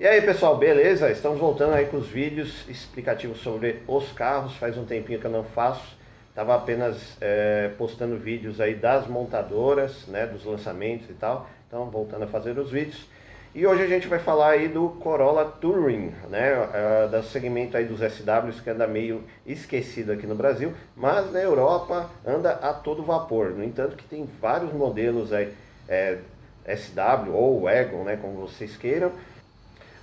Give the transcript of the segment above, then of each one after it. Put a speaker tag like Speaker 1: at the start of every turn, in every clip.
Speaker 1: E aí pessoal, beleza? Estamos voltando aí com os vídeos explicativos sobre os carros. Faz um tempinho que eu não faço. Estava apenas é, postando vídeos aí das montadoras, né, dos lançamentos e tal. Então voltando a fazer os vídeos. E hoje a gente vai falar aí do Corolla Touring, né, uh, do segmento aí dos SWs que anda meio esquecido aqui no Brasil, mas na Europa anda a todo vapor. No entanto que tem vários modelos aí, é, SW ou Wagon, né, como vocês queiram,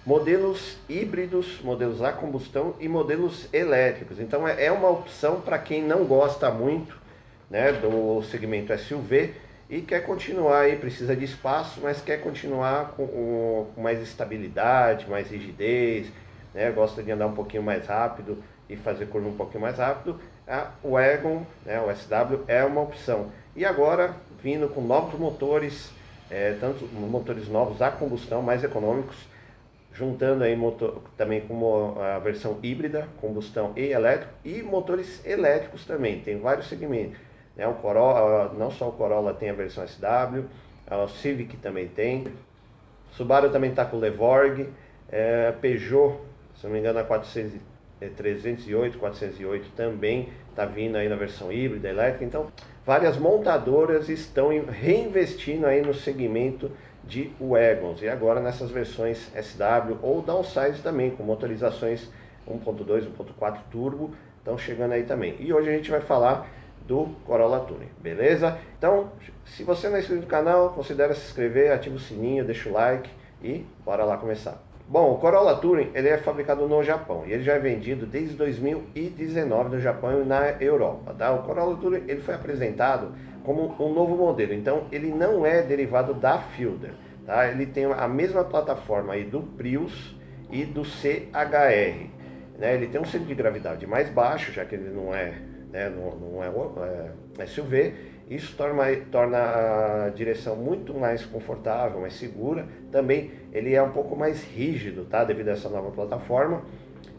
Speaker 1: modelos híbridos, modelos a combustão e modelos elétricos. Então é, é uma opção para quem não gosta muito né, do segmento SUV e quer continuar aí, precisa de espaço, mas quer continuar com, com mais estabilidade, mais rigidez, né, gosta de andar um pouquinho mais rápido e fazer curva um pouquinho mais rápido, a Wagon, né, o SW, é uma opção. E agora, vindo com novos motores, é, tanto motores novos a combustão, mais econômicos, juntando aí motor, também com a versão híbrida, combustão e elétrico, e motores elétricos também, tem vários segmentos. Né? O Corolla, não só o Corolla tem a versão SW, o Civic também tem, Subaru também está com o Levorg, é, Peugeot, se não me engano a 400, é, 308, 408 também está vindo aí na versão híbrida, elétrica, então várias montadoras estão reinvestindo aí no segmento de wagons e agora nessas versões SW ou downsize também com motorizações 1.2, 1.4 turbo estão chegando aí também. E hoje a gente vai falar do Corolla Touring, beleza? Então, se você não é inscrito no canal, considere se inscrever, ativa o sininho, deixa o like e bora lá começar. Bom, o Corolla Touring ele é fabricado no Japão e ele já é vendido desde 2019 no Japão e na Europa. Tá? O Corolla Touring ele foi apresentado como um novo modelo, então ele não é derivado da Fielder. Tá? Ele tem a mesma plataforma aí do Prius e do CHR. Né? Ele tem um centro de gravidade mais baixo, já que ele não é, né? não, não é, é SUV isso torna, torna a direção muito mais confortável, mais segura. Também ele é um pouco mais rígido, tá? Devido a essa nova plataforma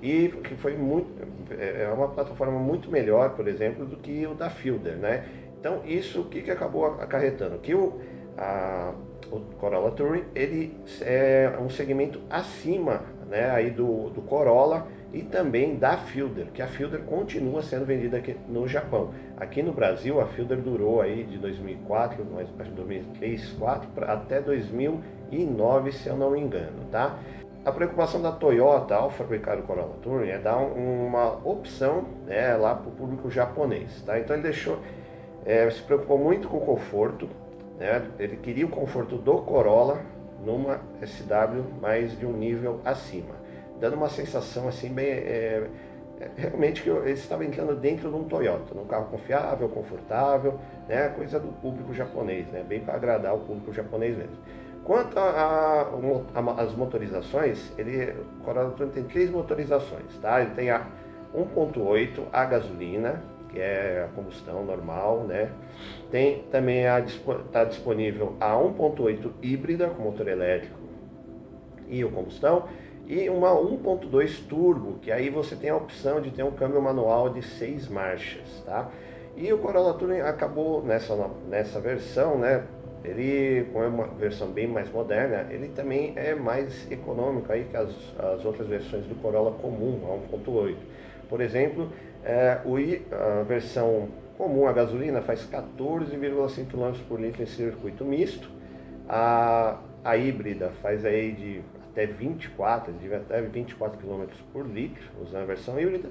Speaker 1: e que foi muito é, é uma plataforma muito melhor, por exemplo, do que o da Fielder, né? Então isso o que, que acabou acarretando que o, a, o Corolla Touring ele é um segmento acima, né? Aí do, do Corolla e também da Fielder, que a Fielder continua sendo vendida aqui no Japão. Aqui no Brasil, a Fielder durou aí de 2004, mais 2003, 2004 até 2009, se eu não me engano, tá? A preocupação da Toyota ao fabricar o Corolla Touring é dar uma opção né, lá para o público japonês, tá? Então ele deixou, é, se preocupou muito com o conforto, né? Ele queria o conforto do Corolla numa SW mais de um nível acima dando uma sensação assim bem é, é, realmente que ele estava entrando dentro de um Toyota, num carro confiável, confortável, né, coisa do público japonês, né, bem para agradar o público japonês mesmo. Quanto às motorizações, ele, o Corolla Turbo tem três motorizações, tá? Ele tem a 1.8 a gasolina, que é a combustão normal, né? Tem também está disponível a 1.8 híbrida com motor elétrico e o combustão e uma 1.2 turbo, que aí você tem a opção de ter um câmbio manual de seis marchas, tá? E o Corolla Touring acabou nessa, nessa versão, né? Ele, com uma versão bem mais moderna, ele também é mais econômico aí que as, as outras versões do Corolla comum, a 1.8. Por exemplo, é, o, a versão comum a gasolina faz 14,5 km por litro em circuito misto. A, a híbrida faz aí de até 24, até 24 km por litro, usando a versão híbrida.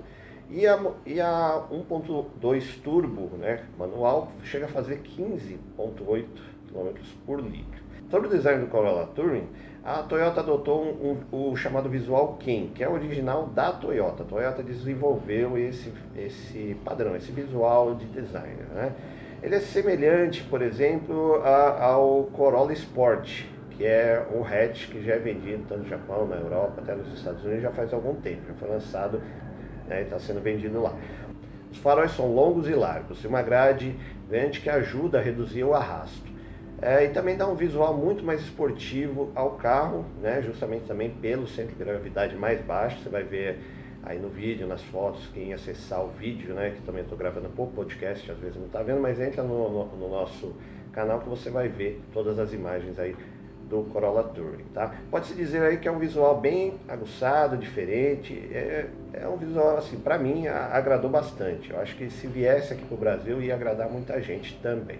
Speaker 1: E a, e a 1.2 turbo, né, manual, chega a fazer 15.8 km por litro. Sobre o design do Corolla Touring, a Toyota adotou um, um, o chamado Visual Ken, que é original da Toyota. A Toyota desenvolveu esse, esse padrão, esse visual de design. Né? Ele é semelhante, por exemplo, a, ao Corolla Sport, que é um hatch que já é vendido tanto no Japão, na Europa, até nos Estados Unidos já faz algum tempo, já foi lançado né, e está sendo vendido lá. Os faróis são longos e largos e uma grade grande que ajuda a reduzir o arrasto. É, e também dá um visual muito mais esportivo ao carro, né, justamente também pelo centro de gravidade mais baixo. Você vai ver aí no vídeo, nas fotos, quem acessar o vídeo, né, que também estou gravando pouco podcast, às vezes não está vendo, mas entra no, no, no nosso canal que você vai ver todas as imagens aí do Corolla Touring, tá? Pode-se dizer aí que é um visual bem aguçado, diferente, é, é um visual, assim, para mim, a, agradou bastante. Eu acho que se viesse aqui para o Brasil ia agradar muita gente também,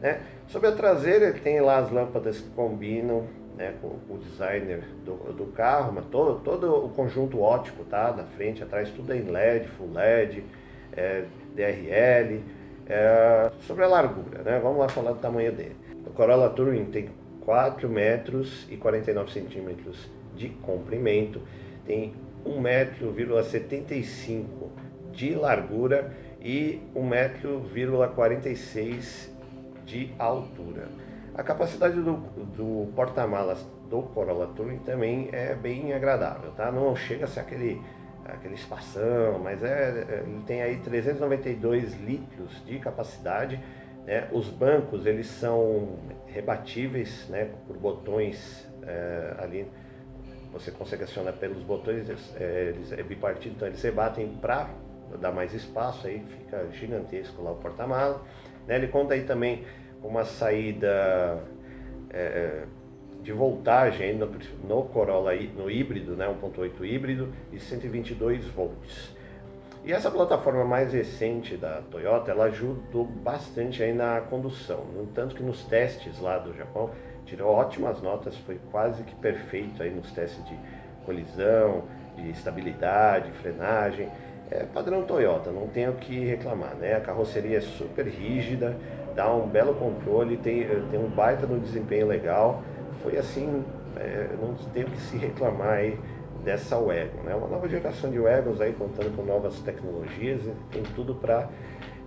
Speaker 1: né? Sobre a traseira, ele tem lá as lâmpadas que combinam né, com o designer do, do carro, mas todo, todo o conjunto ótico, tá? Na frente, atrás, tudo é em LED, Full LED, é, DRL. É, sobre a largura, né? Vamos lá falar do tamanho dele. O Corolla Touring tem 4 metros e 49 centímetros de comprimento, tem 1,75m de largura e 1,46m de altura. A capacidade do, do porta-malas do Corolla Touring também é bem agradável, tá? Não chega a ser aquele, aquele espação, mas é, ele tem aí 392 litros de capacidade. Né? Os bancos eles são rebatíveis, né? Por botões é, ali você consegue acionar pelos botões, é, eles é bipartido, então eles rebatem para dar mais espaço, aí fica gigantesco lá o porta-malas. Né? Ele conta aí também uma saída é, de voltagem no, no, Corolla, no híbrido, né, 1.8 híbrido e 122 volts. E essa plataforma mais recente da Toyota, ela ajudou bastante aí na condução. No entanto que nos testes lá do Japão, tirou ótimas notas, foi quase que perfeito aí nos testes de colisão, de estabilidade, frenagem. É padrão Toyota, não tenho o que reclamar, né? A carroceria é super rígida, dá um belo controle, tem, eh, tem um baita no desempenho legal. Foi assim, é, não tenho que se reclamar aí dessa Wagon, né? Uma nova geração de Wagons aí contando com novas tecnologias, tem tudo para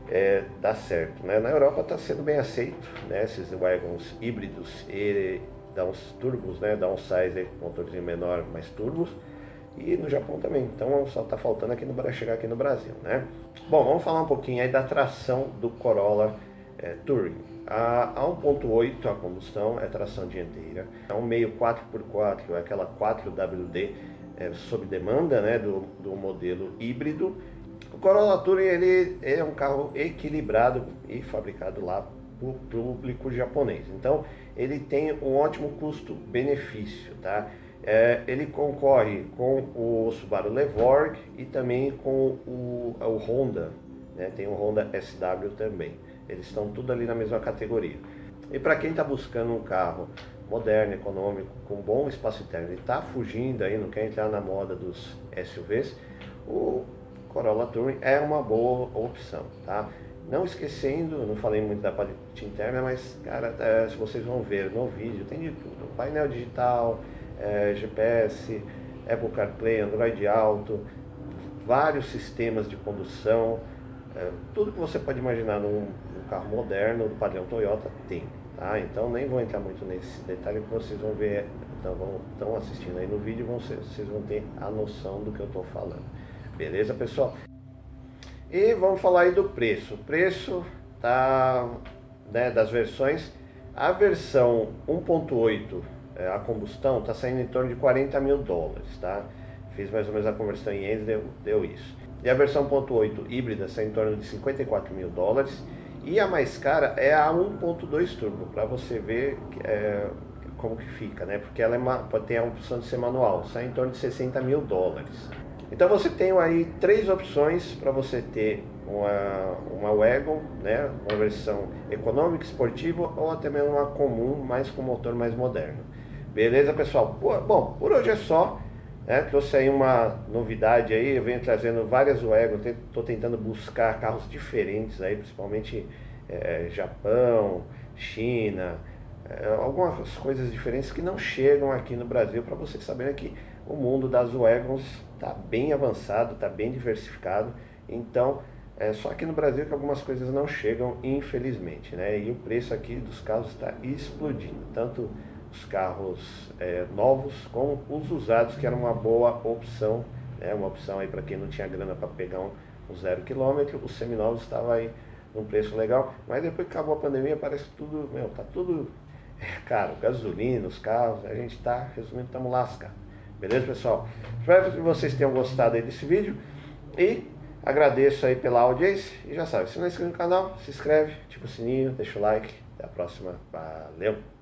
Speaker 1: é, dar certo, né? Na Europa está sendo bem aceito, né? Esses Wagons híbridos e dá uns turbos, né? Dá um size aí com motorzinho menor, mais turbos e no Japão também. Então só está faltando aqui no chegar aqui no Brasil, né? Bom, vamos falar um pouquinho aí da tração do Corolla é, Touring. A, a 1.8 a combustão é tração dianteira, é um meio 4x4, é aquela 4WD é, sob demanda né, do, do modelo híbrido. O Corolla Touring ele é um carro equilibrado e fabricado lá para o público japonês. Então ele tem um ótimo custo-benefício, tá? É, ele concorre com o Subaru Levorg e também com o, o Honda, né? tem o Honda SW também. Eles estão tudo ali na mesma categoria. E para quem está buscando um carro moderno, econômico, com bom espaço interno e está fugindo aí, não quer entrar na moda dos SUVs, o Corolla Touring é uma boa opção, tá? Não esquecendo, não falei muito da parte interna, mas cara, é, se vocês vão ver no vídeo, tem de tudo. Painel digital, é, GPS, Apple CarPlay, Android Auto, vários sistemas de condução, é, tudo que você pode imaginar num, num, carro moderno do padrão Toyota tem. Tá? Então nem vou entrar muito nesse detalhe que vocês vão ver, então vão, estão assistindo aí no vídeo, vão ser, vocês vão ter a noção do que eu estou falando. Beleza, pessoal? E vamos falar aí do preço. O preço tá, né, das versões. A versão 1.8 é, a combustão está saindo em torno de 40 mil dólares, tá? Fiz mais ou menos a conversão em ienes, deu, deu isso. E a versão 1.8 híbrida sai em torno de 54 mil dólares. E a mais cara é a 1.2 turbo, para você ver é, como que fica, né? Porque ela é ter a opção de ser manual, sai em torno de 60 mil dólares. Então você tem aí três opções para você ter uma, uma Wagon, né? Uma versão econômica, esportiva ou até mesmo uma comum, mas com motor mais moderno. Beleza, pessoal? Bom, por hoje é só. Né? Trouxe aí uma novidade aí, eu venho trazendo várias Wagon, estou tentando buscar carros diferentes aí, principalmente é, Japão, China, é, algumas coisas diferentes que não chegam aqui no Brasil para vocês saberem que o mundo das Wagons está bem avançado, está bem diversificado. Então, é só aqui no Brasil que algumas coisas não chegam, infelizmente, né? E o preço aqui dos carros está explodindo, tanto os carros é, novos com os usados, que era uma boa opção, né? uma opção aí para quem não tinha grana para pegar um, um zero quilômetro, os seminovos estavam aí num preço legal, mas depois que acabou a pandemia parece que tudo, meu, tá tudo é, caro, gasolina, os carros, a gente está, resumindo, estamos lascados. Beleza, pessoal? Espero que vocês tenham gostado aí desse vídeo e agradeço aí pela audiência e já sabe, se não é inscrito no canal, se inscreve, ativa o sininho, deixa o like, até a próxima, valeu!